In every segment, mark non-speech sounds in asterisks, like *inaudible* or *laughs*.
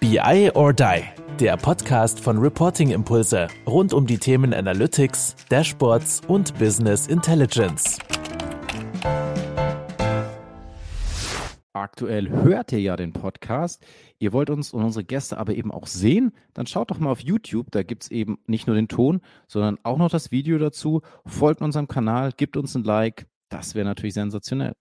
BI or Die, der Podcast von Reporting Impulse rund um die Themen Analytics, Dashboards und Business Intelligence. Aktuell hört ihr ja den Podcast. Ihr wollt uns und unsere Gäste aber eben auch sehen, dann schaut doch mal auf YouTube. Da gibt es eben nicht nur den Ton, sondern auch noch das Video dazu. Folgt unserem Kanal, gebt uns ein Like. Das wäre natürlich sensationell.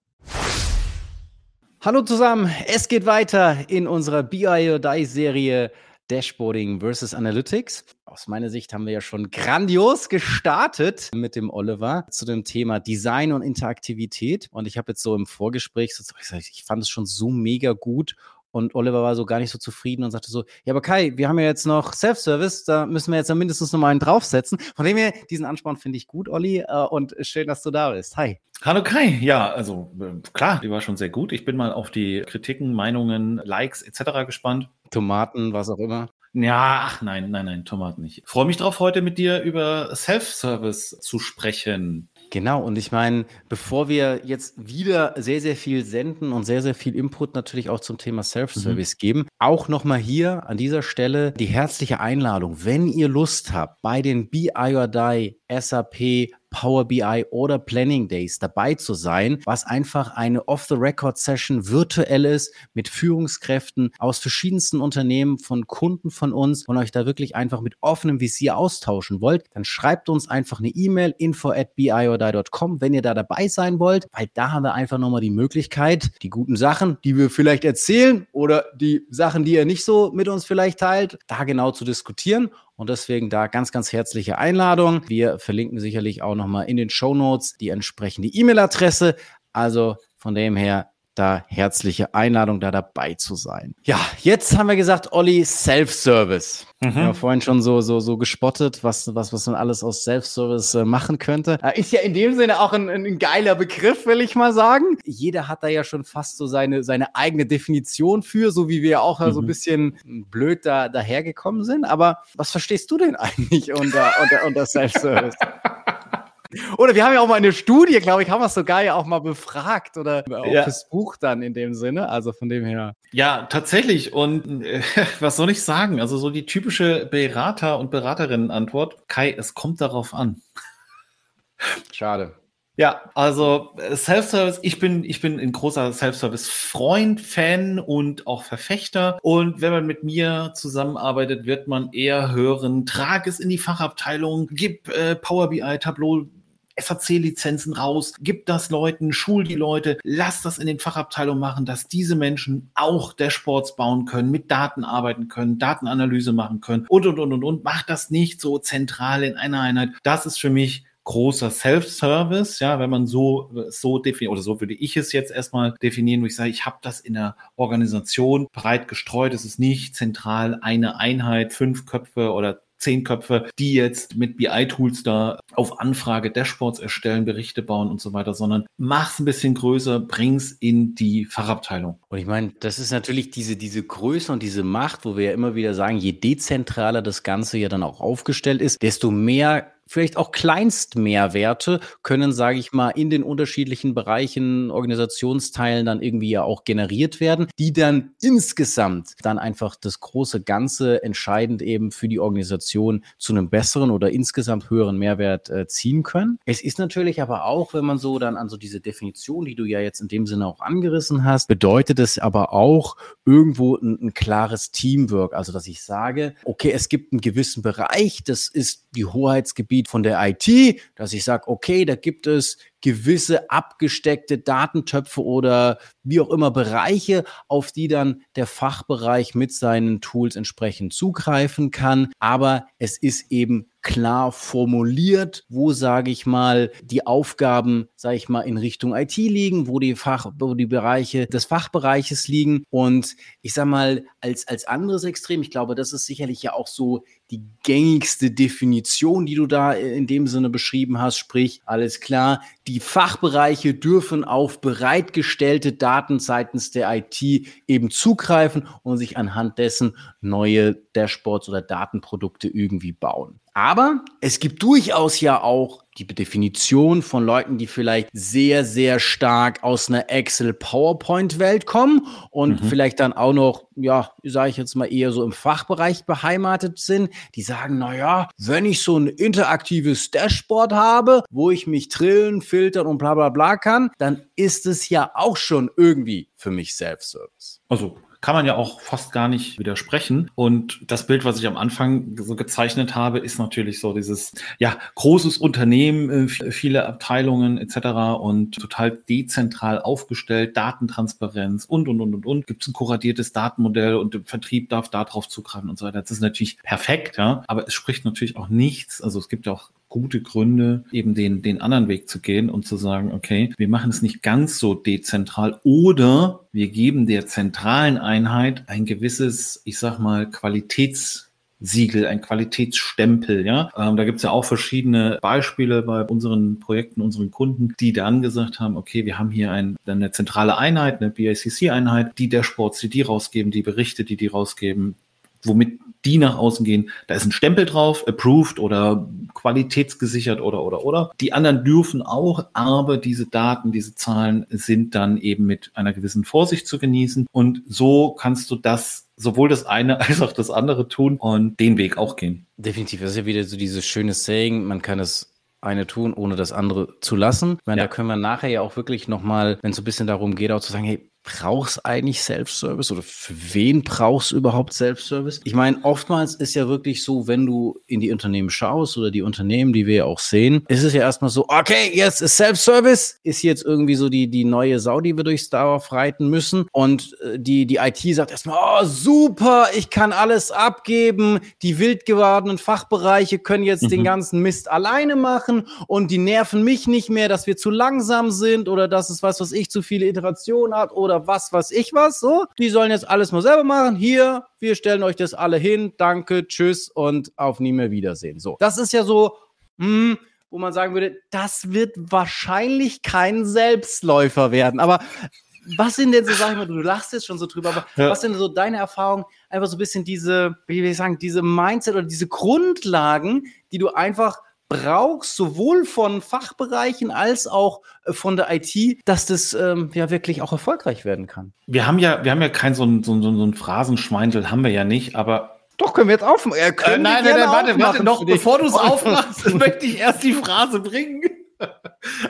Hallo zusammen, es geht weiter in unserer BI or Die Serie Dashboarding versus Analytics. Aus meiner Sicht haben wir ja schon grandios gestartet mit dem Oliver zu dem Thema Design und Interaktivität. Und ich habe jetzt so im Vorgespräch ich fand es schon so mega gut und Oliver war so gar nicht so zufrieden und sagte so, ja, aber Kai, wir haben ja jetzt noch Self-Service, da müssen wir jetzt mindestens noch mal einen draufsetzen. Von dem her, diesen Ansporn finde ich gut, Olli, äh, und schön, dass du da bist. Hi. Hallo Kai, ja, also äh, klar, die war schon sehr gut. Ich bin mal auf die Kritiken, Meinungen, Likes etc. gespannt. Tomaten, was auch immer. Ja, ach nein, nein, nein, Tomaten nicht. Freue mich drauf, heute mit dir über Self-Service zu sprechen. Genau, und ich meine, bevor wir jetzt wieder sehr, sehr viel senden und sehr, sehr viel Input natürlich auch zum Thema Self-Service mhm. geben, auch nochmal hier an dieser Stelle die herzliche Einladung, wenn ihr Lust habt, bei den BI or Die SAP Power BI oder Planning Days dabei zu sein, was einfach eine Off-the-Record-Session virtuell ist mit Führungskräften aus verschiedensten Unternehmen, von Kunden von uns und euch da wirklich einfach mit offenem Visier austauschen wollt, dann schreibt uns einfach eine E-Mail info at biordie.com, wenn ihr da dabei sein wollt, weil da haben wir einfach nochmal die Möglichkeit, die guten Sachen, die wir vielleicht erzählen oder die Sachen, die ihr nicht so mit uns vielleicht teilt, da genau zu diskutieren und deswegen da ganz, ganz herzliche Einladung. Wir verlinken sicherlich auch nochmal in den Show Notes die entsprechende E-Mail-Adresse. Also von dem her da herzliche Einladung, da dabei zu sein. Ja, jetzt haben wir gesagt, Olli, Self-Service. Mhm. Wir haben vorhin schon so, so, so gespottet, was, was, was man alles aus Self-Service äh, machen könnte. Äh, ist ja in dem Sinne auch ein, ein geiler Begriff, will ich mal sagen. Jeder hat da ja schon fast so seine, seine eigene Definition für, so wie wir auch mhm. so ein bisschen blöd da, dahergekommen sind. Aber was verstehst du denn *laughs* eigentlich unter, unter, unter Self-Service? *laughs* Oder wir haben ja auch mal eine Studie, glaube ich, haben wir es sogar ja auch mal befragt oder auch ja. fürs Buch dann in dem Sinne. Also von dem her. Ja, tatsächlich. Und äh, *laughs* was soll ich sagen? Also so die typische Berater- und Beraterinnen-Antwort. Kai, es kommt darauf an. Schade. Ja, also äh, Self-Service, ich bin, ich bin ein großer Self-Service-Freund, Fan und auch Verfechter. Und wenn man mit mir zusammenarbeitet, wird man eher hören, trag es in die Fachabteilung, gib äh, Power BI, Tableau, SAC-Lizenzen raus, gib das Leuten, schul die Leute, lass das in den Fachabteilungen machen, dass diese Menschen auch Dashboards bauen können, mit Daten arbeiten können, Datenanalyse machen können und, und, und, und, und. Mach das nicht so zentral in einer Einheit. Das ist für mich großer Self-Service, ja, wenn man so, so definiert, oder so würde ich es jetzt erstmal definieren, wo ich sage, ich habe das in der Organisation breit gestreut, es ist nicht zentral eine Einheit, fünf Köpfe oder zehn Köpfe, die jetzt mit BI-Tools da auf Anfrage Dashboards erstellen, Berichte bauen und so weiter, sondern mach's ein bisschen größer, bring's in die Fachabteilung. Und ich meine, das ist natürlich diese, diese Größe und diese Macht, wo wir ja immer wieder sagen, je dezentraler das Ganze ja dann auch aufgestellt ist, desto mehr vielleicht auch Kleinstmehrwerte können, sage ich mal, in den unterschiedlichen Bereichen, Organisationsteilen dann irgendwie ja auch generiert werden, die dann insgesamt dann einfach das große Ganze entscheidend eben für die Organisation zu einem besseren oder insgesamt höheren Mehrwert äh, ziehen können. Es ist natürlich aber auch, wenn man so dann an so diese Definition, die du ja jetzt in dem Sinne auch angerissen hast, bedeutet es aber auch irgendwo ein, ein klares Teamwork. Also, dass ich sage, okay, es gibt einen gewissen Bereich, das ist die Hoheitsgebiet Gebiet von der IT, dass ich sage, okay, da gibt es gewisse abgesteckte Datentöpfe oder wie auch immer Bereiche, auf die dann der Fachbereich mit seinen Tools entsprechend zugreifen kann. Aber es ist eben klar formuliert, wo, sage ich mal, die Aufgaben, sage ich mal, in Richtung IT liegen, wo die Fach, wo die Bereiche des Fachbereiches liegen. Und ich sage mal, als, als anderes Extrem, ich glaube, das ist sicherlich ja auch so die gängigste Definition, die du da in dem Sinne beschrieben hast, sprich, alles klar, die Fachbereiche dürfen auf bereitgestellte Daten seitens der IT eben zugreifen und sich anhand dessen neue Dashboards oder Datenprodukte irgendwie bauen. Aber es gibt durchaus ja auch die Definition von Leuten, die vielleicht sehr, sehr stark aus einer Excel-PowerPoint-Welt kommen und mhm. vielleicht dann auch noch, ja, sage ich jetzt mal eher so im Fachbereich beheimatet sind, die sagen, na ja, wenn ich so ein interaktives Dashboard habe, wo ich mich trillen, filtern und bla bla bla kann, dann ist es ja auch schon irgendwie für mich Self-Service. Also kann man ja auch fast gar nicht widersprechen. Und das Bild, was ich am Anfang so gezeichnet habe, ist natürlich so dieses, ja, großes Unternehmen, äh, viele Abteilungen etc. und total dezentral aufgestellt, Datentransparenz und, und, und, und, und. Gibt es ein kuratiertes Datenmodell und der Vertrieb darf darauf zugreifen und so weiter. Das ist natürlich perfekt, ja, aber es spricht natürlich auch nichts. Also es gibt ja auch gute Gründe, eben den, den anderen Weg zu gehen und zu sagen, okay, wir machen es nicht ganz so dezentral oder wir geben der zentralen Einheit ein gewisses, ich sag mal, Qualitäts Siegel, ein Qualitätsstempel, ja. Ähm, da gibt's ja auch verschiedene Beispiele bei unseren Projekten, unseren Kunden, die dann gesagt haben, okay, wir haben hier ein, eine zentrale Einheit, eine BICC-Einheit, die Sports, die die rausgeben, die Berichte, die die rausgeben, womit die nach außen gehen. Da ist ein Stempel drauf, approved oder qualitätsgesichert oder oder oder. Die anderen dürfen auch, aber diese Daten, diese Zahlen sind dann eben mit einer gewissen Vorsicht zu genießen. Und so kannst du das sowohl das eine *laughs* als auch das andere tun und den Weg auch gehen. Definitiv. Das ist ja wieder so dieses schöne Saying, man kann es eine tun, ohne das andere zu lassen. Ich meine, ja. da können wir nachher ja auch wirklich nochmal, wenn es so ein bisschen darum geht, auch zu sagen, hey, brauchst eigentlich Self-Service oder für wen brauchst du überhaupt Self-Service? Ich meine, oftmals ist ja wirklich so, wenn du in die Unternehmen schaust oder die Unternehmen, die wir ja auch sehen, ist es ja erstmal so, okay, jetzt ist Self-Service, ist jetzt irgendwie so die, die neue Sau, die wir durchs Dorf reiten müssen und äh, die, die IT sagt erstmal, oh, super, ich kann alles abgeben, die wild gewordenen Fachbereiche können jetzt mhm. den ganzen Mist alleine machen und die nerven mich nicht mehr, dass wir zu langsam sind oder dass es was, was ich zu viele Iterationen hat oder oder was, was ich was, so. Die sollen jetzt alles mal selber machen. Hier, wir stellen euch das alle hin. Danke, tschüss und auf nie mehr Wiedersehen. So. Das ist ja so, hm, wo man sagen würde, das wird wahrscheinlich kein Selbstläufer werden. Aber was sind denn so, sag ich mal, du lachst jetzt schon so drüber, aber ja. was sind so deine Erfahrungen, einfach so ein bisschen diese, wie will ich sagen, diese Mindset oder diese Grundlagen, die du einfach brauchst, sowohl von Fachbereichen als auch äh, von der IT, dass das ähm, ja wirklich auch erfolgreich werden kann. Wir haben ja, wir haben ja kein so ein, so ein, so ein Phrasenschweindel, haben wir ja nicht, aber doch, können wir jetzt aufmachen. Äh, äh, nein, nein, nein, warte, warte, noch, bevor du es aufmachst, *laughs* möchte ich erst die Phrase bringen.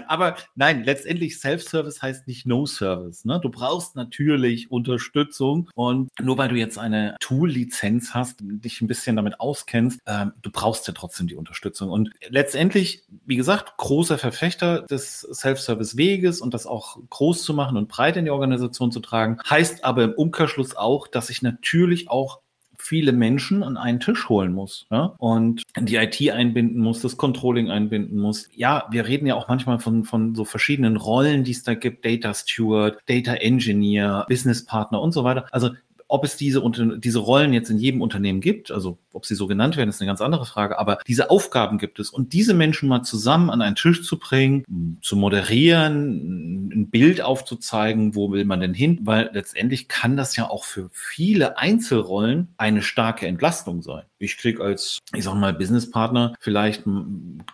Aber nein, letztendlich Self-Service heißt nicht No-Service. Ne? Du brauchst natürlich Unterstützung und nur weil du jetzt eine Tool-Lizenz hast, dich ein bisschen damit auskennst, ähm, du brauchst ja trotzdem die Unterstützung. Und letztendlich, wie gesagt, großer Verfechter des Self-Service-Weges und das auch groß zu machen und breit in die Organisation zu tragen, heißt aber im Umkehrschluss auch, dass ich natürlich auch viele Menschen an einen Tisch holen muss ja? und die IT einbinden muss, das Controlling einbinden muss. Ja, wir reden ja auch manchmal von, von so verschiedenen Rollen, die es da gibt, Data Steward, Data Engineer, Business Partner und so weiter. Also ob es diese, diese Rollen jetzt in jedem Unternehmen gibt, also ob sie so genannt werden, ist eine ganz andere Frage, aber diese Aufgaben gibt es. Und diese Menschen mal zusammen an einen Tisch zu bringen, zu moderieren, ein Bild aufzuzeigen, wo will man denn hin, weil letztendlich kann das ja auch für viele Einzelrollen eine starke Entlastung sein. Ich kriege als, ich sag mal, Businesspartner vielleicht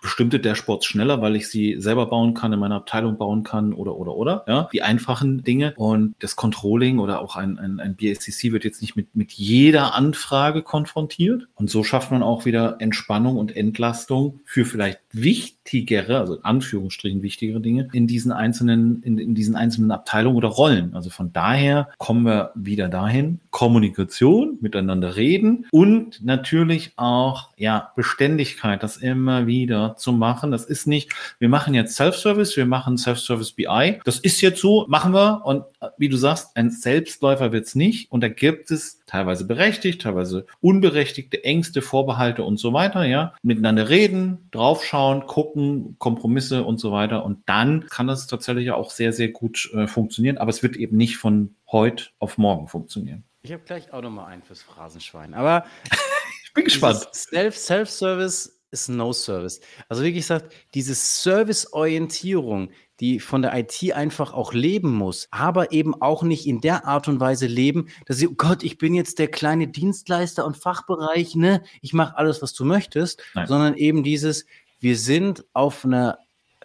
bestimmte Dashboards schneller, weil ich sie selber bauen kann, in meiner Abteilung bauen kann oder, oder, oder, ja, die einfachen Dinge und das Controlling oder auch ein, ein, ein BSCC wird jetzt nicht mit, mit jeder Anfrage konfrontiert. Und so schafft man auch wieder Entspannung und Entlastung für vielleicht wichtigere, also in Anführungsstrichen wichtigere Dinge in diesen einzelnen, in, in diesen einzelnen Abteilungen oder Rollen. Also von daher kommen wir wieder dahin. Kommunikation, miteinander reden und natürlich auch, ja, Beständigkeit, das immer wieder zu machen. Das ist nicht, wir machen jetzt Self-Service, wir machen Self-Service BI. Das ist jetzt so, machen wir. Und äh, wie du sagst, ein Selbstläufer wird es nicht. Und da gibt es teilweise berechtigt, teilweise unberechtigte Ängste, Vorbehalte und so weiter, ja. Miteinander reden, draufschauen, gucken, Kompromisse und so weiter. Und dann kann das tatsächlich auch sehr, sehr gut äh, funktionieren. Aber es wird eben nicht von heute auf morgen funktionieren. Ich habe gleich auch nochmal einen fürs Phrasenschwein. Aber *laughs* ich bin gespannt. Self, Self-Service ist No-Service. Also wie gesagt, diese Service-Orientierung, die von der IT einfach auch leben muss, aber eben auch nicht in der Art und Weise leben, dass sie, oh Gott, ich bin jetzt der kleine Dienstleister und Fachbereich, ne? Ich mache alles, was du möchtest, Nein. sondern eben dieses, wir sind auf einer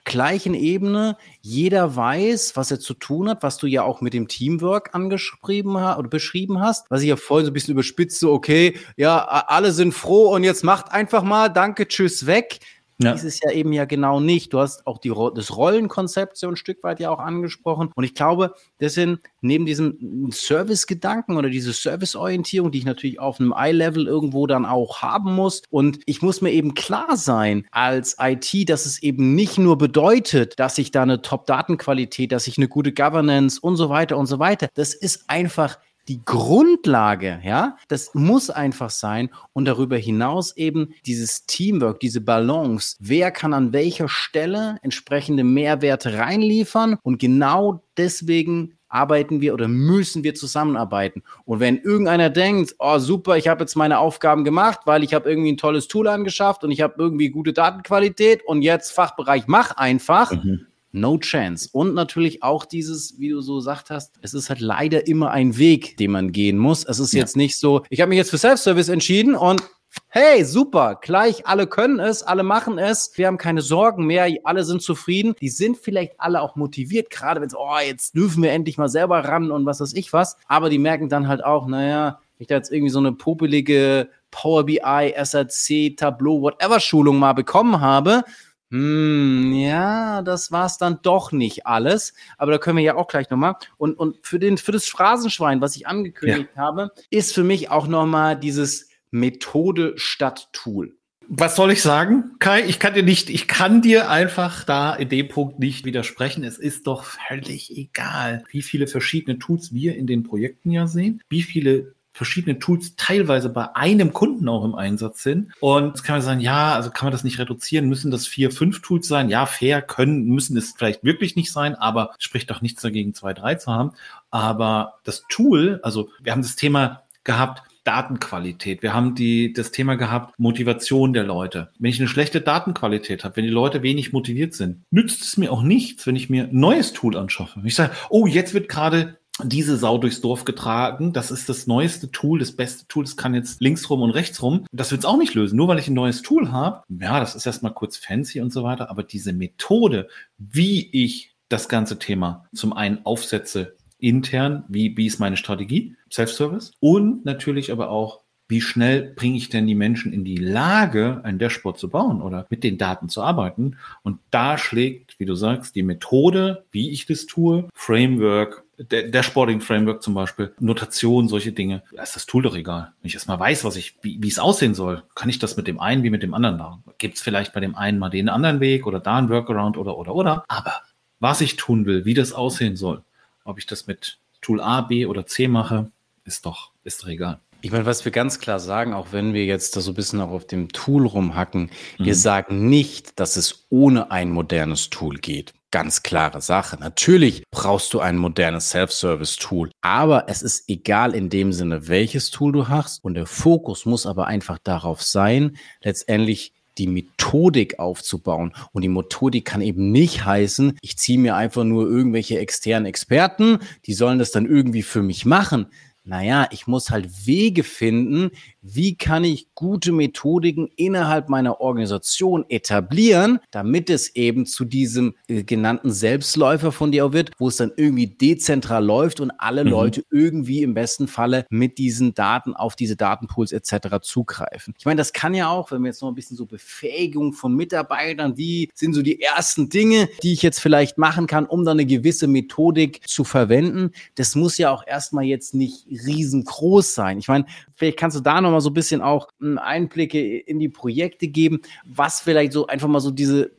gleichen Ebene. Jeder weiß, was er zu tun hat, was du ja auch mit dem Teamwork angeschrieben hast oder beschrieben hast, was ich ja vorhin so ein bisschen überspitzt, so, okay, ja, alle sind froh und jetzt macht einfach mal, danke, tschüss, weg. Ja. Ist ja eben ja genau nicht. Du hast auch die, das Rollenkonzept so ein Stück weit ja auch angesprochen. Und ich glaube, das sind neben diesem Service-Gedanken oder diese Service-Orientierung, die ich natürlich auf einem Eye-Level irgendwo dann auch haben muss. Und ich muss mir eben klar sein als IT, dass es eben nicht nur bedeutet, dass ich da eine Top-Datenqualität, dass ich eine gute Governance und so weiter und so weiter. Das ist einfach die Grundlage, ja, das muss einfach sein und darüber hinaus eben dieses Teamwork, diese Balance. Wer kann an welcher Stelle entsprechende Mehrwerte reinliefern und genau deswegen arbeiten wir oder müssen wir zusammenarbeiten. Und wenn irgendeiner denkt, oh super, ich habe jetzt meine Aufgaben gemacht, weil ich habe irgendwie ein tolles Tool angeschafft und ich habe irgendwie gute Datenqualität und jetzt Fachbereich mach einfach, mhm. No chance. Und natürlich auch dieses, wie du so gesagt hast, es ist halt leider immer ein Weg, den man gehen muss. Es ist ja. jetzt nicht so, ich habe mich jetzt für Self-Service entschieden und Hey, super, gleich, alle können es, alle machen es, wir haben keine Sorgen mehr, alle sind zufrieden. Die sind vielleicht alle auch motiviert, gerade wenn es, oh, jetzt dürfen wir endlich mal selber ran und was weiß ich was. Aber die merken dann halt auch, naja, ich da jetzt irgendwie so eine popelige Power BI, SRC, Tableau, whatever Schulung mal bekommen habe, hm, ja, das war's dann doch nicht alles. Aber da können wir ja auch gleich nochmal. Und, und für, den, für das Phrasenschwein, was ich angekündigt ja. habe, ist für mich auch nochmal dieses Methode statt Tool. Was soll ich sagen, Kai? Ich kann dir nicht, ich kann dir einfach da in dem Punkt nicht widersprechen. Es ist doch völlig egal, wie viele verschiedene Tools wir in den Projekten ja sehen, wie viele verschiedene Tools teilweise bei einem Kunden auch im Einsatz sind. Und jetzt kann man sagen, ja, also kann man das nicht reduzieren? Müssen das vier, fünf Tools sein? Ja, fair können, müssen es vielleicht wirklich nicht sein, aber spricht doch nichts dagegen, zwei, drei zu haben. Aber das Tool, also wir haben das Thema gehabt, Datenqualität. Wir haben die, das Thema gehabt, Motivation der Leute. Wenn ich eine schlechte Datenqualität habe, wenn die Leute wenig motiviert sind, nützt es mir auch nichts, wenn ich mir ein neues Tool anschaffe. Ich sage, oh, jetzt wird gerade diese Sau durchs Dorf getragen. Das ist das neueste Tool, das beste Tool. Das kann jetzt links rum und rechts rum. Das wird es auch nicht lösen. Nur weil ich ein neues Tool habe, ja, das ist erstmal kurz fancy und so weiter. Aber diese Methode, wie ich das ganze Thema zum einen aufsetze, intern, wie, wie ist meine Strategie, Self-Service und natürlich aber auch, wie schnell bringe ich denn die Menschen in die Lage, ein Dashboard zu bauen oder mit den Daten zu arbeiten? Und da schlägt, wie du sagst, die Methode, wie ich das tue, Framework, Dashboarding-Framework zum Beispiel, Notation, solche Dinge, da ist das Tool doch egal. Wenn ich erstmal weiß, was ich, wie, wie es aussehen soll, kann ich das mit dem einen wie mit dem anderen machen. Gibt es vielleicht bei dem einen mal den anderen Weg oder da ein Workaround oder, oder, oder. Aber was ich tun will, wie das aussehen soll, ob ich das mit Tool A, B oder C mache, ist doch, ist doch egal. Ich meine, was wir ganz klar sagen, auch wenn wir jetzt da so ein bisschen auch auf dem Tool rumhacken, mhm. wir sagen nicht, dass es ohne ein modernes Tool geht. Ganz klare Sache. Natürlich brauchst du ein modernes Self-Service-Tool, aber es ist egal in dem Sinne, welches Tool du hast. Und der Fokus muss aber einfach darauf sein, letztendlich die Methodik aufzubauen. Und die Methodik kann eben nicht heißen, ich ziehe mir einfach nur irgendwelche externen Experten, die sollen das dann irgendwie für mich machen. Naja, ich muss halt Wege finden, wie kann ich gute Methodiken innerhalb meiner Organisation etablieren, damit es eben zu diesem äh, genannten Selbstläufer von dir auch wird, wo es dann irgendwie dezentral läuft und alle mhm. Leute irgendwie im besten Falle mit diesen Daten auf diese Datenpools etc. zugreifen. Ich meine, das kann ja auch, wenn wir jetzt noch ein bisschen so Befähigung von Mitarbeitern, wie sind so die ersten Dinge, die ich jetzt vielleicht machen kann, um dann eine gewisse Methodik zu verwenden. Das muss ja auch erstmal jetzt nicht riesengroß sein. Ich meine, vielleicht kannst du da noch mal so ein bisschen auch hm, Einblicke in die Projekte geben, was vielleicht so einfach mal so diese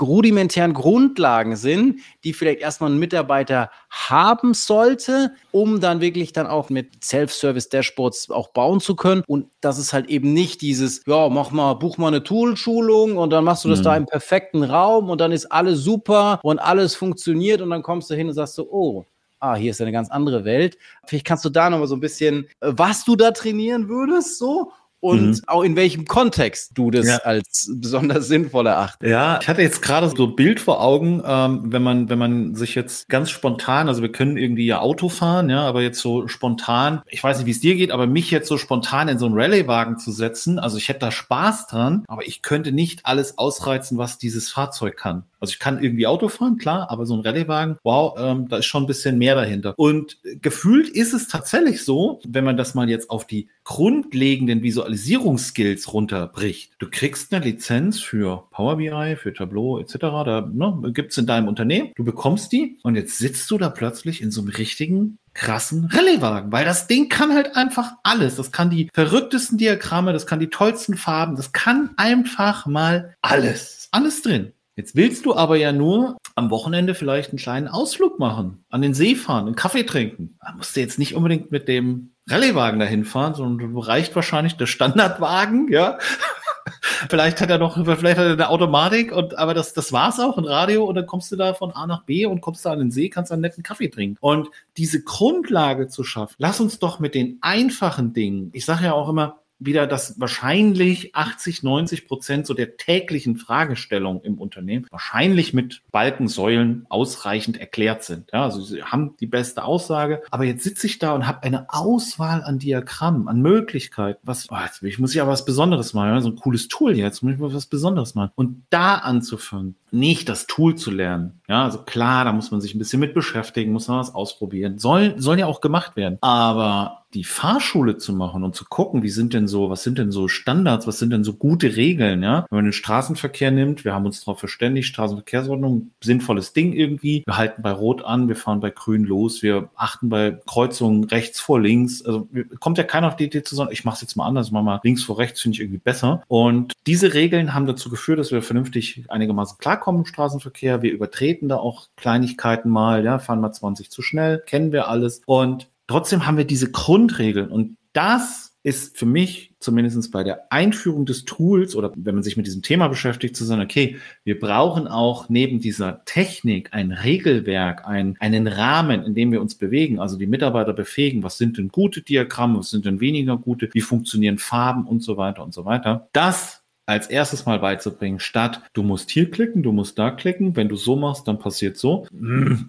rudimentären Grundlagen sind, die vielleicht erstmal ein Mitarbeiter haben sollte, um dann wirklich dann auch mit Self-Service-Dashboards auch bauen zu können. Und das ist halt eben nicht dieses, ja, mach mal, buch mal eine Tool-Schulung und dann machst du das mhm. da im perfekten Raum und dann ist alles super und alles funktioniert und dann kommst du hin und sagst so, oh, ah, hier ist eine ganz andere Welt. Vielleicht kannst du da nochmal so ein bisschen, äh, was du da trainieren würdest, so und mhm. auch in welchem Kontext du das ja. als besonders sinnvoll erachtest. Ja, ich hatte jetzt gerade so ein Bild vor Augen, ähm, wenn man, wenn man sich jetzt ganz spontan, also wir können irgendwie ja Auto fahren, ja, aber jetzt so spontan, ich weiß nicht, wie es dir geht, aber mich jetzt so spontan in so einen Rallye-Wagen zu setzen, also ich hätte da Spaß dran, aber ich könnte nicht alles ausreizen, was dieses Fahrzeug kann. Also ich kann irgendwie Auto fahren, klar, aber so ein Rallye-Wagen, wow, ähm, da ist schon ein bisschen mehr dahinter. Und gefühlt ist es tatsächlich so, wenn man das mal jetzt auf die grundlegenden Visualisierungsskills runterbricht. Du kriegst eine Lizenz für Power BI, für Tableau etc. Da ne, gibt es in deinem Unternehmen. Du bekommst die und jetzt sitzt du da plötzlich in so einem richtigen krassen Rallye-Wagen, weil das Ding kann halt einfach alles. Das kann die verrücktesten Diagramme, das kann die tollsten Farben, das kann einfach mal alles. Alles drin. Jetzt willst du aber ja nur am Wochenende vielleicht einen kleinen Ausflug machen, an den See fahren, einen Kaffee trinken. Da musst du jetzt nicht unbedingt mit dem Rallyewagen dahin fahren, sondern du reicht wahrscheinlich der Standardwagen, *laughs* ja. vielleicht hat er noch, vielleicht hat er eine Automatik und, aber das, das war's auch, ein Radio und dann kommst du da von A nach B und kommst da an den See, kannst einen netten Kaffee trinken. Und diese Grundlage zu schaffen, lass uns doch mit den einfachen Dingen, ich sage ja auch immer, wieder, dass wahrscheinlich 80, 90 Prozent so der täglichen Fragestellung im Unternehmen wahrscheinlich mit Balkensäulen ausreichend erklärt sind. Ja, also sie haben die beste Aussage, aber jetzt sitze ich da und habe eine Auswahl an Diagrammen, an Möglichkeiten. Was, oh, jetzt ich, muss ich aber was Besonderes machen, so ein cooles Tool jetzt, muss ich mal was Besonderes machen. Und da anzufangen, nicht das Tool zu lernen. Ja, also klar, da muss man sich ein bisschen mit beschäftigen, muss man was ausprobieren. Soll, soll ja auch gemacht werden. Aber die Fahrschule zu machen und zu gucken, wie sind denn so, was sind denn so Standards, was sind denn so gute Regeln, ja? Wenn man den Straßenverkehr nimmt, wir haben uns darauf verständigt, Straßenverkehrsordnung, sinnvolles Ding irgendwie. Wir halten bei Rot an, wir fahren bei Grün los, wir achten bei Kreuzungen rechts vor links. Also kommt ja keiner auf die Idee zu sagen, ich mache es jetzt mal anders, mach mal links vor rechts, finde ich irgendwie besser. Und diese Regeln haben dazu geführt, dass wir vernünftig einigermaßen klarkommen im Straßenverkehr. Wir übertreten da auch Kleinigkeiten mal, ja, fahren mal 20 zu schnell, kennen wir alles. Und Trotzdem haben wir diese Grundregeln und das ist für mich zumindest bei der Einführung des Tools oder wenn man sich mit diesem Thema beschäftigt, zu sagen, okay, wir brauchen auch neben dieser Technik ein Regelwerk, ein, einen Rahmen, in dem wir uns bewegen, also die Mitarbeiter befähigen, was sind denn gute Diagramme, was sind denn weniger gute, wie funktionieren Farben und so weiter und so weiter. Das als erstes mal beizubringen, statt du musst hier klicken, du musst da klicken, wenn du so machst, dann passiert so.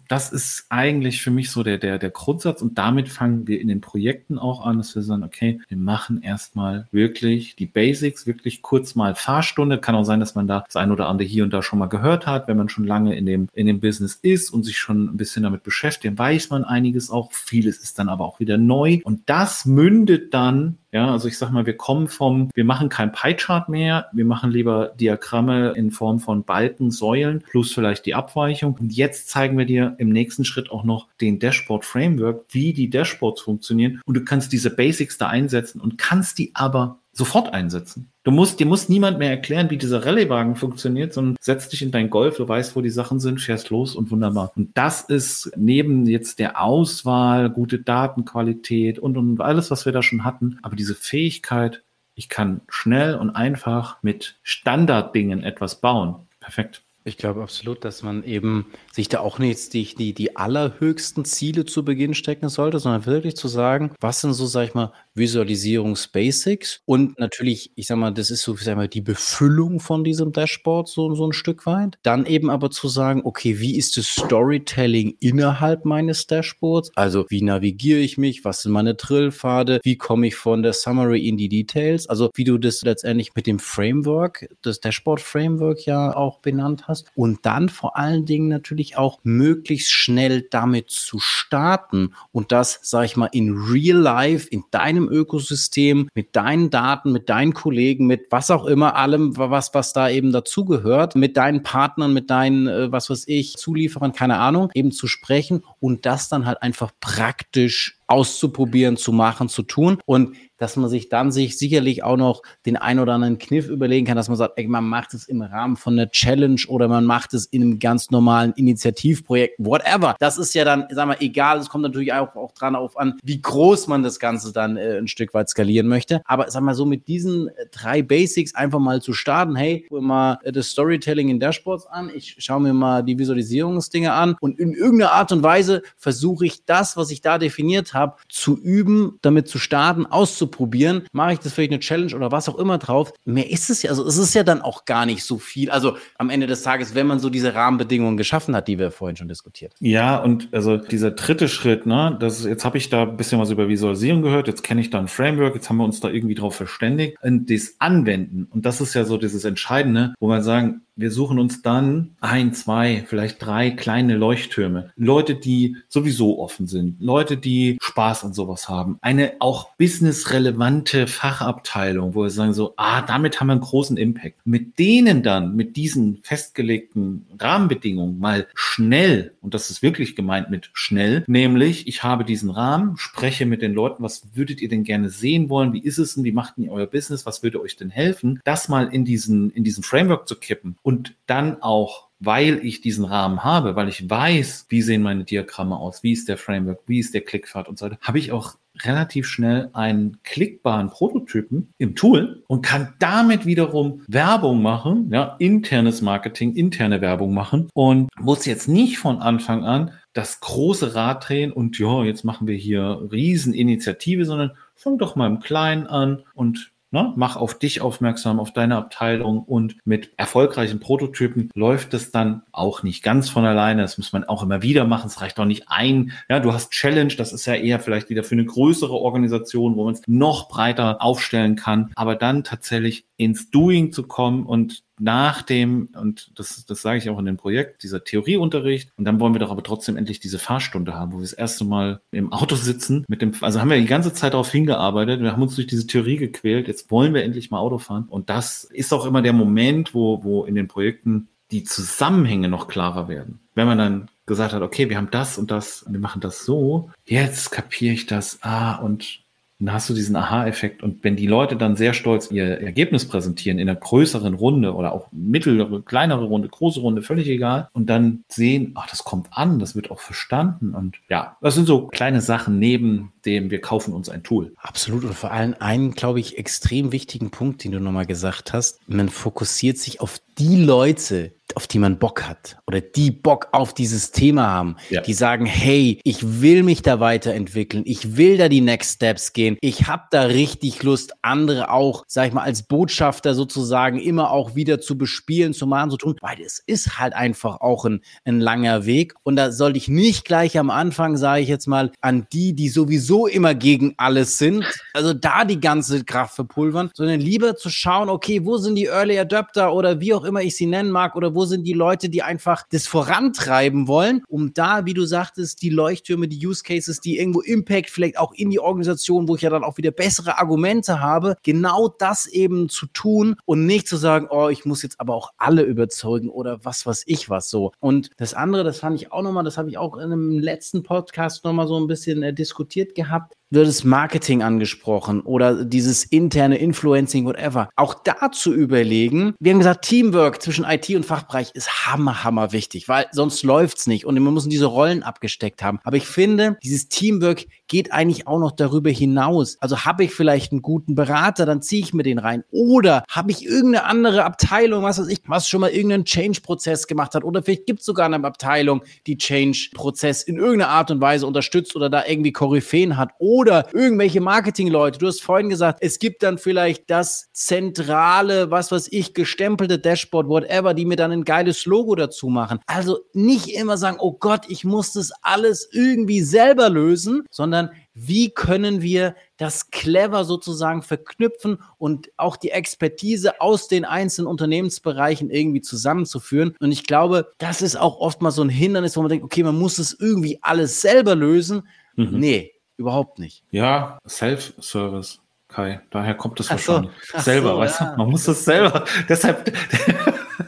Das ist eigentlich für mich so der, der, der Grundsatz und damit fangen wir in den Projekten auch an, dass wir sagen, okay, wir machen erstmal wirklich die Basics, wirklich kurz mal Fahrstunde. Kann auch sein, dass man da das ein oder andere hier und da schon mal gehört hat, wenn man schon lange in dem, in dem Business ist und sich schon ein bisschen damit beschäftigt, weiß man einiges auch. Vieles ist dann aber auch wieder neu und das mündet dann ja, also ich sag mal, wir kommen vom, wir machen kein Pie-Chart mehr, wir machen lieber Diagramme in Form von Balken, Säulen plus vielleicht die Abweichung. Und jetzt zeigen wir dir im nächsten Schritt auch noch den Dashboard Framework, wie die Dashboards funktionieren. Und du kannst diese Basics da einsetzen und kannst die aber sofort einsetzen. Du musst, dir muss niemand mehr erklären, wie dieser Rallye-Wagen funktioniert, sondern setz dich in dein Golf, du weißt, wo die Sachen sind, fährst los und wunderbar. Und das ist neben jetzt der Auswahl, gute Datenqualität und, und alles, was wir da schon hatten, aber diese Fähigkeit, ich kann schnell und einfach mit Standarddingen etwas bauen. Perfekt. Ich glaube absolut, dass man eben sich da auch nicht die, die, die allerhöchsten Ziele zu Beginn stecken sollte, sondern wirklich zu sagen, was sind so, sag ich mal, Visualisierungsbasics und natürlich, ich sag mal, das ist so, sag ich mal, die Befüllung von diesem Dashboard so, so ein Stück weit. Dann eben aber zu sagen, okay, wie ist das Storytelling innerhalb meines Dashboards? Also, wie navigiere ich mich? Was sind meine Trillpfade? Wie komme ich von der Summary in die Details? Also, wie du das letztendlich mit dem Framework, das Dashboard Framework ja auch benannt hast. Und dann vor allen Dingen natürlich auch möglichst schnell damit zu starten und das, sag ich mal, in real life, in deinem deinem Ökosystem, mit deinen Daten, mit deinen Kollegen, mit was auch immer, allem, was, was da eben dazugehört, mit deinen Partnern, mit deinen, äh, was weiß ich, Zulieferern, keine Ahnung, eben zu sprechen und das dann halt einfach praktisch auszuprobieren, zu machen, zu tun. Und dass man sich dann sich sicherlich auch noch den ein oder anderen Kniff überlegen kann, dass man sagt, ey, man macht es im Rahmen von einer Challenge oder man macht es in einem ganz normalen Initiativprojekt, whatever. Das ist ja dann, sag mal, egal. Es kommt natürlich auch, auch dran auf an, wie groß man das Ganze dann äh, ein Stück weit skalieren möchte. Aber sag mal so mit diesen äh, drei Basics einfach mal zu starten. Hey, guck mal äh, das Storytelling in Dashboards an. Ich schaue mir mal die Visualisierungsdinge an und in irgendeiner Art und Weise versuche ich das, was ich da definiert habe, habe, zu üben, damit zu starten, auszuprobieren. Mache ich das vielleicht eine Challenge oder was auch immer drauf? Mehr ist es ja. Also es ist ja dann auch gar nicht so viel. Also am Ende des Tages, wenn man so diese Rahmenbedingungen geschaffen hat, die wir vorhin schon diskutiert. Ja, und also dieser dritte Schritt, ne, das jetzt habe ich da ein bisschen was über Visualisierung gehört, jetzt kenne ich da ein Framework, jetzt haben wir uns da irgendwie drauf verständigt. Und das Anwenden, und das ist ja so dieses Entscheidende, wo man sagen, wir suchen uns dann ein, zwei, vielleicht drei kleine Leuchttürme. Leute, die sowieso offen sind. Leute, die Spaß an sowas haben. Eine auch businessrelevante Fachabteilung, wo wir sagen so, ah, damit haben wir einen großen Impact. Mit denen dann, mit diesen festgelegten Rahmenbedingungen mal schnell, und das ist wirklich gemeint mit schnell, nämlich ich habe diesen Rahmen, spreche mit den Leuten, was würdet ihr denn gerne sehen wollen? Wie ist es denn? Wie macht denn ihr euer Business? Was würde euch denn helfen? Das mal in diesen, in diesen Framework zu kippen und dann auch weil ich diesen Rahmen habe, weil ich weiß, wie sehen meine Diagramme aus, wie ist der Framework, wie ist der Klickpfad und so weiter, habe ich auch relativ schnell einen klickbaren Prototypen im Tool und kann damit wiederum Werbung machen, ja, internes Marketing, interne Werbung machen und muss jetzt nicht von Anfang an das große Rad drehen und ja, jetzt machen wir hier Rieseninitiative, sondern fang doch mal im Kleinen an und Ne? Mach auf dich aufmerksam, auf deine Abteilung und mit erfolgreichen Prototypen läuft es dann auch nicht ganz von alleine. Das muss man auch immer wieder machen. Es reicht auch nicht ein. Ja, du hast Challenge, das ist ja eher vielleicht wieder für eine größere Organisation, wo man es noch breiter aufstellen kann. Aber dann tatsächlich ins Doing zu kommen und nach dem, und das, das sage ich auch in dem Projekt, dieser Theorieunterricht, und dann wollen wir doch aber trotzdem endlich diese Fahrstunde haben, wo wir das erste Mal im Auto sitzen, mit dem, also haben wir die ganze Zeit darauf hingearbeitet, wir haben uns durch diese Theorie gequält, jetzt wollen wir endlich mal Auto fahren. Und das ist auch immer der Moment, wo, wo in den Projekten die Zusammenhänge noch klarer werden. Wenn man dann gesagt hat, okay, wir haben das und das, wir machen das so, jetzt kapiere ich das, ah, und dann hast du diesen Aha-Effekt. Und wenn die Leute dann sehr stolz ihr Ergebnis präsentieren in einer größeren Runde oder auch mittlere, kleinere Runde, große Runde, völlig egal, und dann sehen, ach, das kommt an, das wird auch verstanden. Und ja, das sind so kleine Sachen neben dem, wir kaufen uns ein Tool. Absolut. Und vor allem einen, glaube ich, extrem wichtigen Punkt, den du nochmal gesagt hast. Man fokussiert sich auf die Leute, auf die man Bock hat oder die Bock auf dieses Thema haben, ja. die sagen, hey, ich will mich da weiterentwickeln, ich will da die Next Steps gehen, ich habe da richtig Lust, andere auch, sag ich mal, als Botschafter sozusagen immer auch wieder zu bespielen, zu machen, zu tun, weil es ist halt einfach auch ein, ein langer Weg und da sollte ich nicht gleich am Anfang, sage ich jetzt mal, an die, die sowieso immer gegen alles sind, also da die ganze Kraft verpulvern, sondern lieber zu schauen, okay, wo sind die Early Adapter oder wie auch immer ich sie nennen mag oder wo sind die Leute, die einfach das vorantreiben wollen, um da, wie du sagtest, die Leuchttürme, die Use Cases, die irgendwo Impact vielleicht auch in die Organisation, wo ich ja dann auch wieder bessere Argumente habe, genau das eben zu tun und nicht zu sagen, oh, ich muss jetzt aber auch alle überzeugen oder was weiß ich was so. Und das andere, das fand ich auch nochmal, das habe ich auch in einem letzten Podcast nochmal so ein bisschen äh, diskutiert gehabt gehabt, wird das Marketing angesprochen oder dieses interne Influencing, whatever. Auch da zu überlegen, wir haben gesagt, Teamwork zwischen IT und Fachbereich ist hammer, hammer wichtig, weil sonst läuft's nicht und wir müssen diese Rollen abgesteckt haben. Aber ich finde, dieses Teamwork geht eigentlich auch noch darüber hinaus. Also habe ich vielleicht einen guten Berater, dann ziehe ich mir den rein. Oder habe ich irgendeine andere Abteilung, was weiß ich, was schon mal irgendeinen Change-Prozess gemacht hat. Oder vielleicht gibt es sogar eine Abteilung, die Change-Prozess in irgendeiner Art und Weise unterstützt oder da irgendwie Koryphäen hat. Oder oder irgendwelche Marketingleute. Du hast vorhin gesagt, es gibt dann vielleicht das zentrale, was weiß ich, gestempelte Dashboard, whatever, die mir dann ein geiles Logo dazu machen. Also nicht immer sagen, oh Gott, ich muss das alles irgendwie selber lösen, sondern wie können wir das clever sozusagen verknüpfen und auch die Expertise aus den einzelnen Unternehmensbereichen irgendwie zusammenzuführen. Und ich glaube, das ist auch oft mal so ein Hindernis, wo man denkt, okay, man muss es irgendwie alles selber lösen. Mhm. Nee, Überhaupt nicht. Ja, Self-Service. Kai, daher kommt es wahrscheinlich. So. selber, so, weißt ja. du? Man muss das selber. *laughs* Deshalb,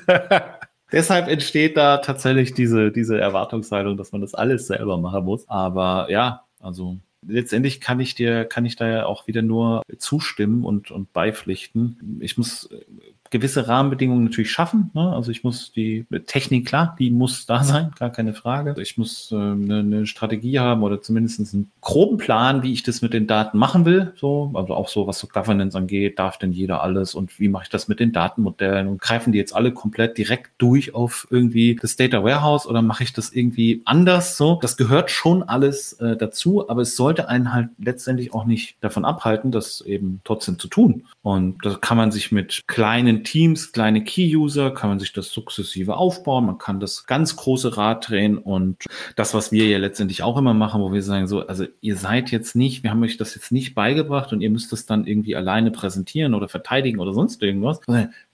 *laughs* deshalb entsteht da tatsächlich diese, diese Erwartungshaltung, dass man das alles selber machen muss. Aber ja, also letztendlich kann ich dir, kann ich da ja auch wieder nur zustimmen und, und beipflichten. Ich muss gewisse Rahmenbedingungen natürlich schaffen. Ne? Also ich muss die Technik, klar, die muss da sein, gar keine Frage. Ich muss äh, eine, eine Strategie haben oder zumindest einen groben Plan, wie ich das mit den Daten machen will. So, also auch so, was so Governance angeht, darf denn jeder alles und wie mache ich das mit den Datenmodellen und greifen die jetzt alle komplett direkt durch auf irgendwie das Data Warehouse oder mache ich das irgendwie anders? So, das gehört schon alles äh, dazu, aber es sollte einen halt letztendlich auch nicht davon abhalten, das eben trotzdem zu tun. Und da kann man sich mit kleinen Teams, kleine Key-User, kann man sich das sukzessive aufbauen. Man kann das ganz große Rad drehen und das, was wir ja letztendlich auch immer machen, wo wir sagen so, also ihr seid jetzt nicht, wir haben euch das jetzt nicht beigebracht und ihr müsst es dann irgendwie alleine präsentieren oder verteidigen oder sonst irgendwas.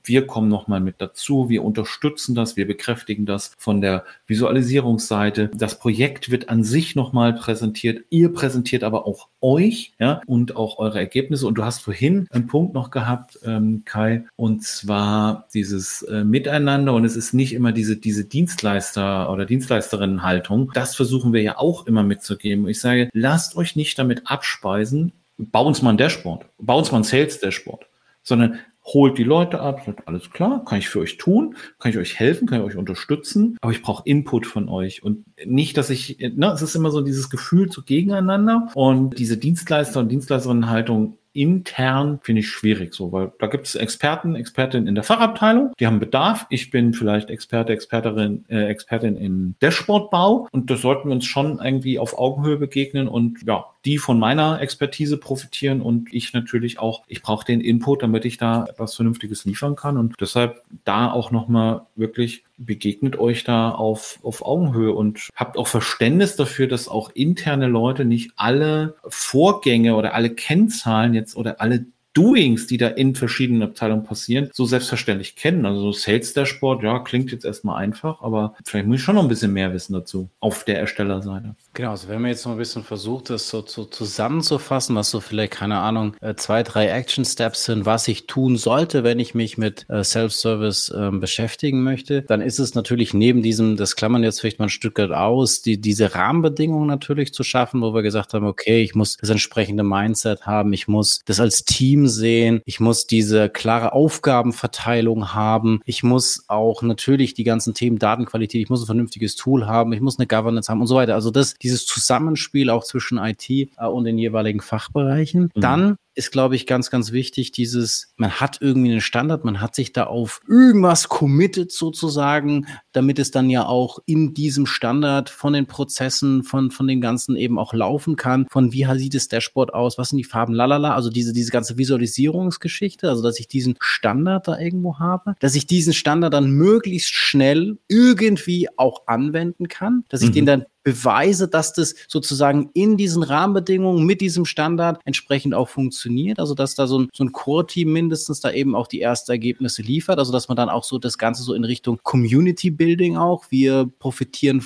Wir kommen nochmal mit dazu, wir unterstützen das, wir bekräftigen das von der Visualisierungsseite. Das Projekt wird an sich nochmal präsentiert. Ihr präsentiert aber auch euch ja, und auch eure Ergebnisse. Und du hast vorhin einen Punkt noch gehabt, ähm, Kai, und zwar dieses äh, Miteinander. Und es ist nicht immer diese, diese Dienstleister- oder Dienstleisterinnenhaltung. Das versuchen wir ja auch immer mitzugeben. Ich sage, lasst euch nicht damit abspeisen, bau uns mal ein Dashboard, bau uns mal ein Sales-Dashboard sondern holt die Leute ab, sagt, alles klar, kann ich für euch tun, kann ich euch helfen, kann ich euch unterstützen, aber ich brauche Input von euch. Und nicht, dass ich, ne, es ist immer so dieses Gefühl zu gegeneinander. Und diese Dienstleister- und Dienstleisterinnenhaltung intern finde ich schwierig so, weil da gibt es Experten, Expertinnen in der Fachabteilung, die haben Bedarf. Ich bin vielleicht Experte, Experterin, äh, Expertin in Dashboardbau. Und das sollten wir uns schon irgendwie auf Augenhöhe begegnen und ja, die von meiner Expertise profitieren und ich natürlich auch, ich brauche den Input, damit ich da etwas Vernünftiges liefern kann. Und deshalb da auch nochmal wirklich begegnet euch da auf, auf Augenhöhe und habt auch Verständnis dafür, dass auch interne Leute nicht alle Vorgänge oder alle Kennzahlen jetzt oder alle Doings, die da in verschiedenen Abteilungen passieren, so selbstverständlich kennen. Also so Sales Dashboard, ja, klingt jetzt erstmal einfach, aber vielleicht muss ich schon noch ein bisschen mehr wissen dazu auf der Erstellerseite. Genau, also wenn man jetzt noch ein bisschen versucht, das so, so zusammenzufassen, was so vielleicht, keine Ahnung, äh, zwei, drei Action Steps sind, was ich tun sollte, wenn ich mich mit äh, Self-Service äh, beschäftigen möchte, dann ist es natürlich neben diesem, das klammern jetzt vielleicht mal ein Stück weit aus, die, diese Rahmenbedingungen natürlich zu schaffen, wo wir gesagt haben, okay, ich muss das entsprechende Mindset haben, ich muss das als Team sehen, ich muss diese klare Aufgabenverteilung haben, ich muss auch natürlich die ganzen Themen Datenqualität, ich muss ein vernünftiges Tool haben, ich muss eine Governance haben und so weiter. Also das dieses Zusammenspiel auch zwischen IT äh, und den jeweiligen Fachbereichen. Mhm. Dann ist, glaube ich, ganz, ganz wichtig, dieses, man hat irgendwie einen Standard, man hat sich da auf irgendwas committed sozusagen, damit es dann ja auch in diesem Standard von den Prozessen, von, von den ganzen eben auch laufen kann, von wie sieht das Dashboard aus, was sind die Farben, lalala, also diese, diese ganze Visualisierungsgeschichte, also dass ich diesen Standard da irgendwo habe, dass ich diesen Standard dann möglichst schnell irgendwie auch anwenden kann, dass ich mhm. den dann beweise, dass das sozusagen in diesen Rahmenbedingungen mit diesem Standard entsprechend auch funktioniert. Also dass da so ein, so ein Core-Team mindestens da eben auch die ersten Ergebnisse liefert, also dass man dann auch so das Ganze so in Richtung Community-Building auch, wir profitieren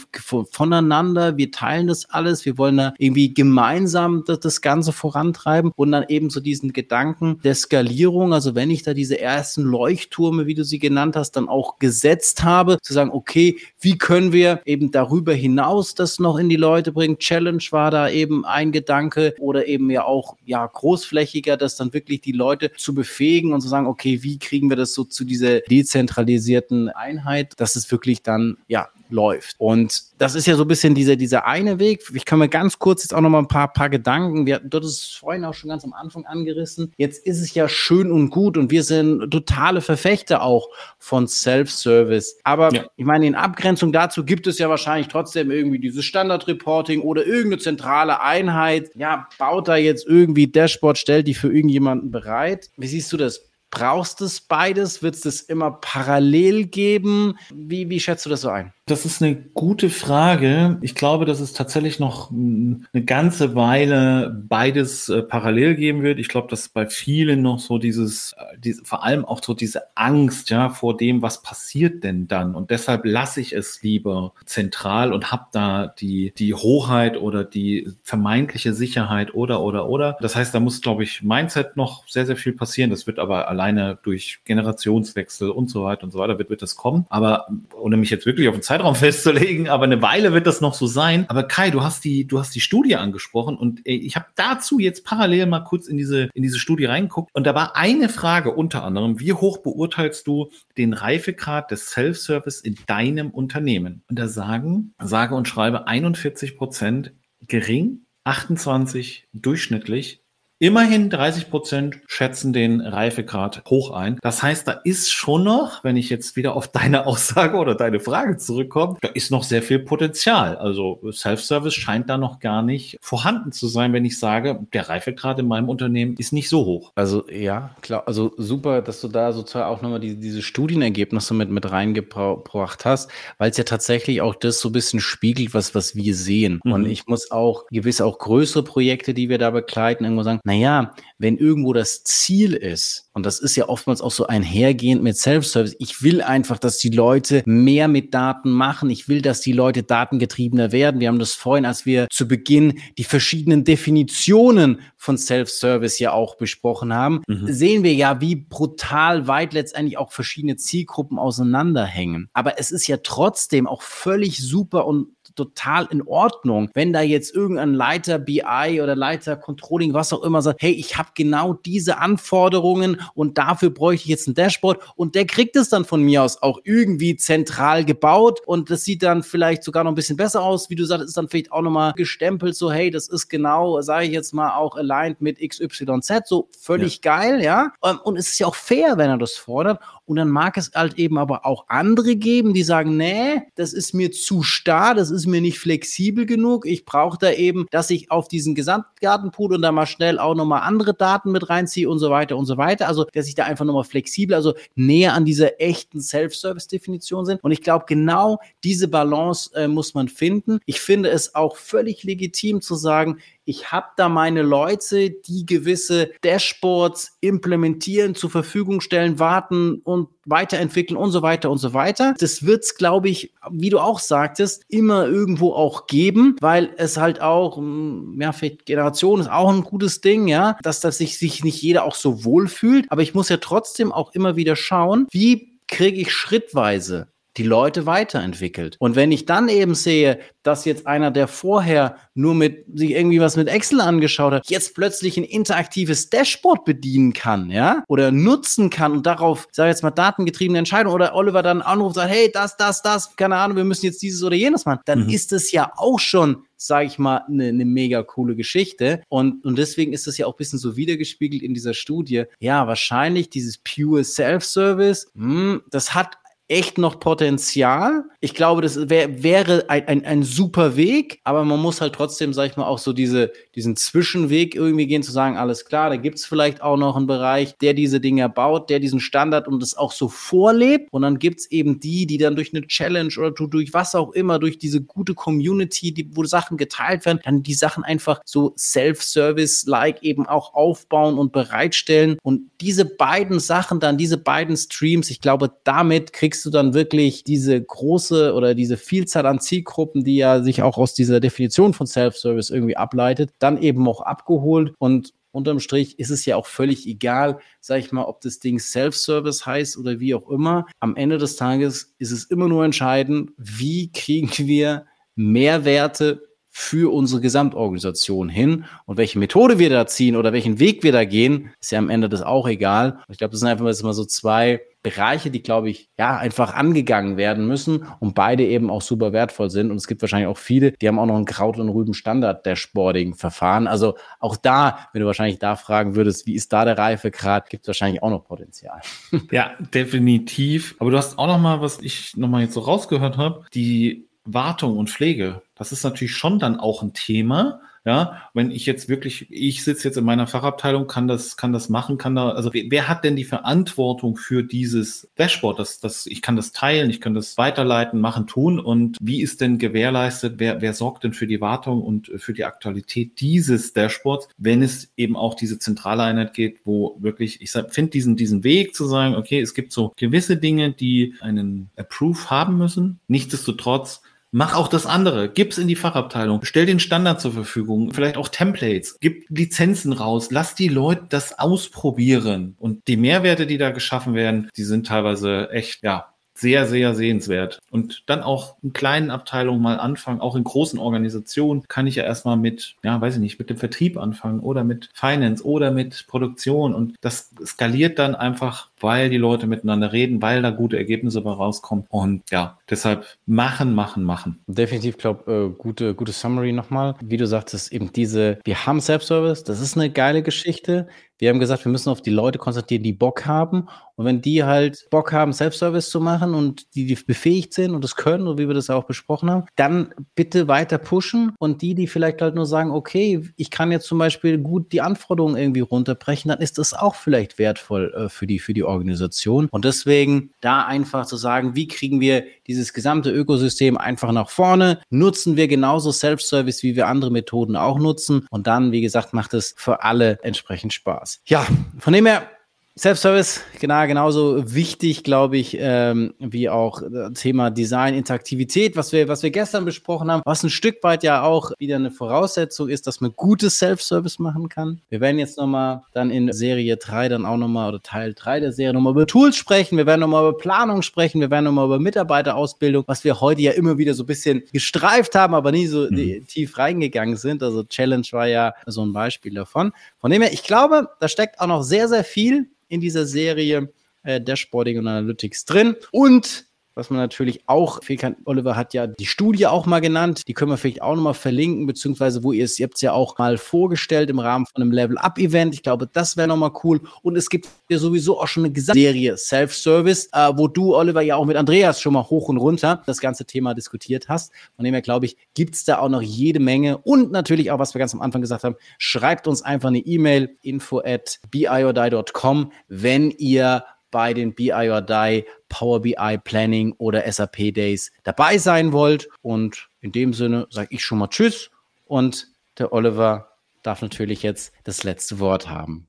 voneinander, wir teilen das alles, wir wollen da irgendwie gemeinsam das, das Ganze vorantreiben und dann eben so diesen Gedanken der Skalierung, also wenn ich da diese ersten Leuchttürme, wie du sie genannt hast, dann auch gesetzt habe, zu sagen, okay, wie können wir eben darüber hinaus das noch in die Leute bringen? Challenge war da eben ein Gedanke oder eben ja auch ja großflächig großflächiger, das dann wirklich die Leute zu befähigen und zu sagen, okay, wie kriegen wir das so zu dieser dezentralisierten Einheit, dass es wirklich dann, ja, läuft. Und das ist ja so ein bisschen dieser, dieser eine Weg. Ich kann mir ganz kurz jetzt auch noch mal ein paar, paar Gedanken. Wir, dort ist es vorhin auch schon ganz am Anfang angerissen. Jetzt ist es ja schön und gut und wir sind totale Verfechter auch von Self-Service. Aber ja. ich meine, in Abgrenzung dazu gibt es ja wahrscheinlich trotzdem irgendwie dieses Standard-Reporting oder irgendeine zentrale Einheit. Ja, baut da jetzt irgendwie Dashboard, stellt die für irgendjemanden bereit. Wie siehst du das? Brauchst du es beides? Wird es das immer parallel geben? Wie, wie schätzt du das so ein? Das ist eine gute Frage. Ich glaube, dass es tatsächlich noch eine ganze Weile beides äh, parallel geben wird. Ich glaube, dass bei vielen noch so dieses, äh, diese, vor allem auch so diese Angst, ja, vor dem, was passiert denn dann? Und deshalb lasse ich es lieber zentral und habe da die, die Hoheit oder die vermeintliche Sicherheit oder, oder, oder. Das heißt, da muss, glaube ich, Mindset noch sehr, sehr viel passieren. Das wird aber alleine durch Generationswechsel und so weiter und so weiter wird, wird das kommen. Aber, ohne mich jetzt wirklich auf den Zeit Zeitraum *laughs* festzulegen, aber eine Weile wird das noch so sein. Aber Kai, du hast die, du hast die Studie angesprochen und ich habe dazu jetzt parallel mal kurz in diese, in diese Studie reingeguckt und da war eine Frage unter anderem, wie hoch beurteilst du den Reifegrad des Self-Service in deinem Unternehmen? Und da sagen, sage und schreibe 41 Prozent gering, 28 durchschnittlich Immerhin 30 Prozent schätzen den Reifegrad hoch ein. Das heißt, da ist schon noch, wenn ich jetzt wieder auf deine Aussage oder deine Frage zurückkomme, da ist noch sehr viel Potenzial. Also Self-Service scheint da noch gar nicht vorhanden zu sein, wenn ich sage, der Reifegrad in meinem Unternehmen ist nicht so hoch. Also ja, klar. Also super, dass du da sozusagen auch nochmal die, diese Studienergebnisse mit, mit reingebracht hast, weil es ja tatsächlich auch das so ein bisschen spiegelt, was, was wir sehen. Mhm. Und ich muss auch gewisse auch größere Projekte, die wir da begleiten, irgendwo sagen, naja, wenn irgendwo das Ziel ist, und das ist ja oftmals auch so einhergehend mit Self-Service, ich will einfach, dass die Leute mehr mit Daten machen. Ich will, dass die Leute datengetriebener werden. Wir haben das vorhin, als wir zu Beginn die verschiedenen Definitionen von Self-Service ja auch besprochen haben, mhm. sehen wir ja, wie brutal weit letztendlich auch verschiedene Zielgruppen auseinanderhängen. Aber es ist ja trotzdem auch völlig super und total in Ordnung, wenn da jetzt irgendein Leiter BI oder Leiter Controlling, was auch immer sagt, hey, ich habe genau diese Anforderungen und dafür bräuchte ich jetzt ein Dashboard und der kriegt es dann von mir aus auch irgendwie zentral gebaut und das sieht dann vielleicht sogar noch ein bisschen besser aus, wie du sagst, ist dann vielleicht auch nochmal gestempelt, so hey, das ist genau, sage ich jetzt mal, auch aligned mit XYZ, so völlig ja. geil, ja. Und es ist ja auch fair, wenn er das fordert und dann mag es halt eben aber auch andere geben, die sagen, nee, das ist mir zu starr, das ist mir nicht flexibel genug. Ich brauche da eben, dass ich auf diesen Gesamtgartenpool und da mal schnell auch nochmal andere Daten mit reinziehe und so weiter und so weiter. Also, dass ich da einfach nochmal flexibel, also näher an dieser echten Self-Service-Definition sind. Und ich glaube, genau diese Balance äh, muss man finden. Ich finde es auch völlig legitim zu sagen, ich habe da meine Leute, die gewisse Dashboards implementieren, zur Verfügung stellen, warten und weiterentwickeln und so weiter und so weiter. Das wird es, glaube ich, wie du auch sagtest, immer irgendwo auch geben, weil es halt auch, hm, ja, vielleicht Generation ist auch ein gutes Ding, ja, dass, dass sich, sich nicht jeder auch so wohl fühlt. Aber ich muss ja trotzdem auch immer wieder schauen, wie kriege ich schrittweise die Leute weiterentwickelt. Und wenn ich dann eben sehe, dass jetzt einer, der vorher nur mit sich irgendwie was mit Excel angeschaut hat, jetzt plötzlich ein interaktives Dashboard bedienen kann, ja, oder nutzen kann und darauf, sage jetzt mal, datengetriebene Entscheidungen oder Oliver dann anruft und sagt, hey, das, das, das, keine Ahnung, wir müssen jetzt dieses oder jenes machen, dann mhm. ist es ja auch schon sage ich mal, eine ne mega coole Geschichte. Und, und deswegen ist das ja auch ein bisschen so wiedergespiegelt in dieser Studie. Ja, wahrscheinlich dieses pure Self-Service, hm, das hat echt noch Potenzial. Ich glaube, das wär, wäre ein, ein, ein super Weg, aber man muss halt trotzdem, sag ich mal, auch so diese, diesen Zwischenweg irgendwie gehen, zu sagen, alles klar, da gibt's vielleicht auch noch einen Bereich, der diese Dinge baut, der diesen Standard und das auch so vorlebt. Und dann gibt's eben die, die dann durch eine Challenge oder durch was auch immer, durch diese gute Community, die, wo Sachen geteilt werden, dann die Sachen einfach so Self-Service-like eben auch aufbauen und bereitstellen. Und diese beiden Sachen dann, diese beiden Streams, ich glaube, damit kriegst kriegst du dann wirklich diese große oder diese Vielzahl an Zielgruppen, die ja sich auch aus dieser Definition von Self-Service irgendwie ableitet, dann eben auch abgeholt und unterm Strich ist es ja auch völlig egal, sag ich mal, ob das Ding Self-Service heißt oder wie auch immer. Am Ende des Tages ist es immer nur entscheidend, wie kriegen wir Mehrwerte für unsere Gesamtorganisation hin und welche Methode wir da ziehen oder welchen Weg wir da gehen, ist ja am Ende das auch egal. Ich glaube, das sind einfach mal so zwei Bereiche, die, glaube ich, ja, einfach angegangen werden müssen und beide eben auch super wertvoll sind. Und es gibt wahrscheinlich auch viele, die haben auch noch ein Kraut- und Rüben-Standard-Dashboarding-Verfahren. Also auch da, wenn du wahrscheinlich da fragen würdest, wie ist da der Reifegrad, gibt es wahrscheinlich auch noch Potenzial. *laughs* Ja, definitiv. Aber du hast auch noch mal, was ich noch mal jetzt so rausgehört habe, die Wartung und Pflege. Das ist natürlich schon dann auch ein Thema. Ja, wenn ich jetzt wirklich, ich sitze jetzt in meiner Fachabteilung, kann das, kann das machen, kann da, also wer, wer hat denn die Verantwortung für dieses Dashboard? Das, das, ich kann das teilen, ich kann das weiterleiten, machen, tun. Und wie ist denn gewährleistet, wer, wer sorgt denn für die Wartung und für die Aktualität dieses Dashboards, wenn es eben auch diese zentrale Einheit geht, wo wirklich, ich finde diesen, diesen Weg zu sagen, okay, es gibt so gewisse Dinge, die einen Approve haben müssen. Nichtsdestotrotz Mach auch das andere. Gib's in die Fachabteilung. Stell den Standard zur Verfügung. Vielleicht auch Templates. Gib Lizenzen raus. Lass die Leute das ausprobieren. Und die Mehrwerte, die da geschaffen werden, die sind teilweise echt, ja, sehr, sehr sehenswert. Und dann auch in kleinen Abteilungen mal anfangen, auch in großen Organisationen kann ich ja erstmal mit, ja, weiß ich nicht, mit dem Vertrieb anfangen oder mit Finance oder mit Produktion. Und das skaliert dann einfach, weil die Leute miteinander reden, weil da gute Ergebnisse bei rauskommen. Und ja, deshalb machen, machen, machen. Definitiv, glaube äh, gute, gute Summary nochmal. Wie du sagtest, eben diese, wir haben Self-Service, das ist eine geile Geschichte. Wir haben gesagt, wir müssen auf die Leute konzentrieren, die Bock haben. Und wenn die halt Bock haben, Self-Service zu machen und die, die befähigt sind und das können, so wie wir das auch besprochen haben, dann bitte weiter pushen. Und die, die vielleicht halt nur sagen, okay, ich kann jetzt zum Beispiel gut die Anforderungen irgendwie runterbrechen, dann ist das auch vielleicht wertvoll äh, für, die, für die Organisation. Und deswegen da einfach zu sagen, wie kriegen wir dieses gesamte Ökosystem einfach nach vorne? Nutzen wir genauso Self-Service, wie wir andere Methoden auch nutzen. Und dann, wie gesagt, macht es für alle entsprechend Spaß. Ja, von dem her Self-Service, genau, genauso wichtig, glaube ich, ähm, wie auch Thema Design, Interaktivität, was wir, was wir gestern besprochen haben, was ein Stück weit ja auch wieder eine Voraussetzung ist, dass man gutes Self-Service machen kann. Wir werden jetzt nochmal dann in Serie 3 dann auch nochmal oder Teil 3 der Serie nochmal über Tools sprechen, wir werden nochmal über Planung sprechen, wir werden nochmal über Mitarbeiterausbildung, was wir heute ja immer wieder so ein bisschen gestreift haben, aber nie so mhm. tief reingegangen sind. Also Challenge war ja so ein Beispiel davon. Von dem her, ich glaube, da steckt auch noch sehr, sehr viel in dieser Serie äh, Dashboarding und Analytics drin. Und was man natürlich auch, Oliver hat ja die Studie auch mal genannt, die können wir vielleicht auch nochmal verlinken, beziehungsweise wo ihr es, ihr habt es ja auch mal vorgestellt im Rahmen von einem Level-Up-Event. Ich glaube, das wäre nochmal cool. Und es gibt ja sowieso auch schon eine Gesamtserie Self-Service, äh, wo du, Oliver, ja auch mit Andreas schon mal hoch und runter das ganze Thema diskutiert hast. Von dem her, glaube ich, gibt es da auch noch jede Menge. Und natürlich auch, was wir ganz am Anfang gesagt haben, schreibt uns einfach eine E-Mail, info at biodie.com, wenn ihr bei den BI or Die, Power BI Planning oder SAP Days dabei sein wollt. Und in dem Sinne sage ich schon mal Tschüss und der Oliver darf natürlich jetzt das letzte Wort haben.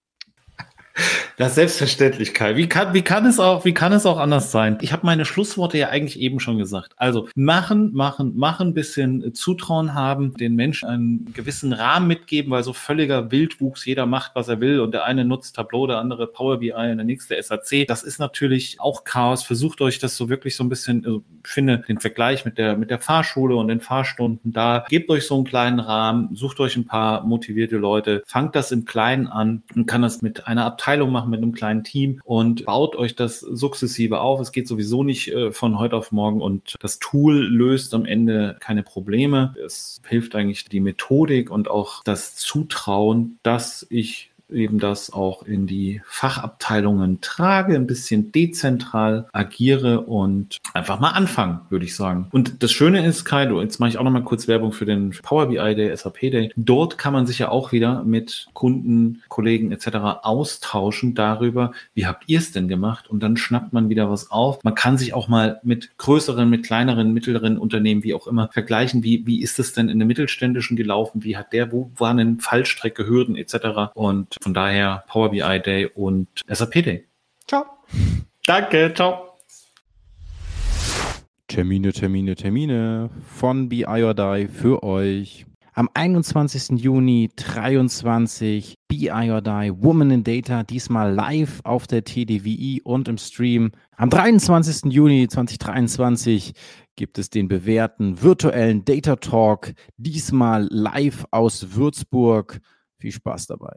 Das Selbstverständlichkeit. Wie kann, wie kann es auch, wie kann es auch anders sein? Ich habe meine Schlussworte ja eigentlich eben schon gesagt. Also machen, machen, machen, bisschen Zutrauen haben, den Menschen einen gewissen Rahmen mitgeben, weil so völliger Wildwuchs, jeder macht, was er will und der eine nutzt Tableau, der andere Power BI und der nächste SAC. Das ist natürlich auch Chaos. Versucht euch das so wirklich so ein bisschen, also ich finde den Vergleich mit der, mit der Fahrschule und den Fahrstunden da. Gebt euch so einen kleinen Rahmen, sucht euch ein paar motivierte Leute, fangt das im Kleinen an und kann das mit einer Abteilung machen machen mit einem kleinen Team und baut euch das sukzessive auf. Es geht sowieso nicht äh, von heute auf morgen und das Tool löst am Ende keine Probleme. Es hilft eigentlich die Methodik und auch das Zutrauen, dass ich eben das auch in die Fachabteilungen trage, ein bisschen dezentral agiere und einfach mal anfangen, würde ich sagen. Und das Schöne ist, Kai, jetzt mache ich auch noch mal kurz Werbung für den Power BI Day, SAP Day. Dort kann man sich ja auch wieder mit Kunden, Kollegen etc. austauschen darüber, wie habt ihr es denn gemacht? Und dann schnappt man wieder was auf. Man kann sich auch mal mit größeren, mit kleineren, mittleren Unternehmen, wie auch immer, vergleichen. Wie, wie ist es denn in der mittelständischen gelaufen? Wie hat der, wo waren denn Fallstrecke, Hürden etc. Und von daher Power BI Day und SAP Day. Ciao. Danke, ciao. Termine, Termine, Termine von BI or Die für euch. Am 21. Juni 23 BI or Die Woman in Data, diesmal live auf der TDWI und im Stream. Am 23. Juni 2023 gibt es den bewährten virtuellen Data Talk, diesmal live aus Würzburg. Viel Spaß dabei.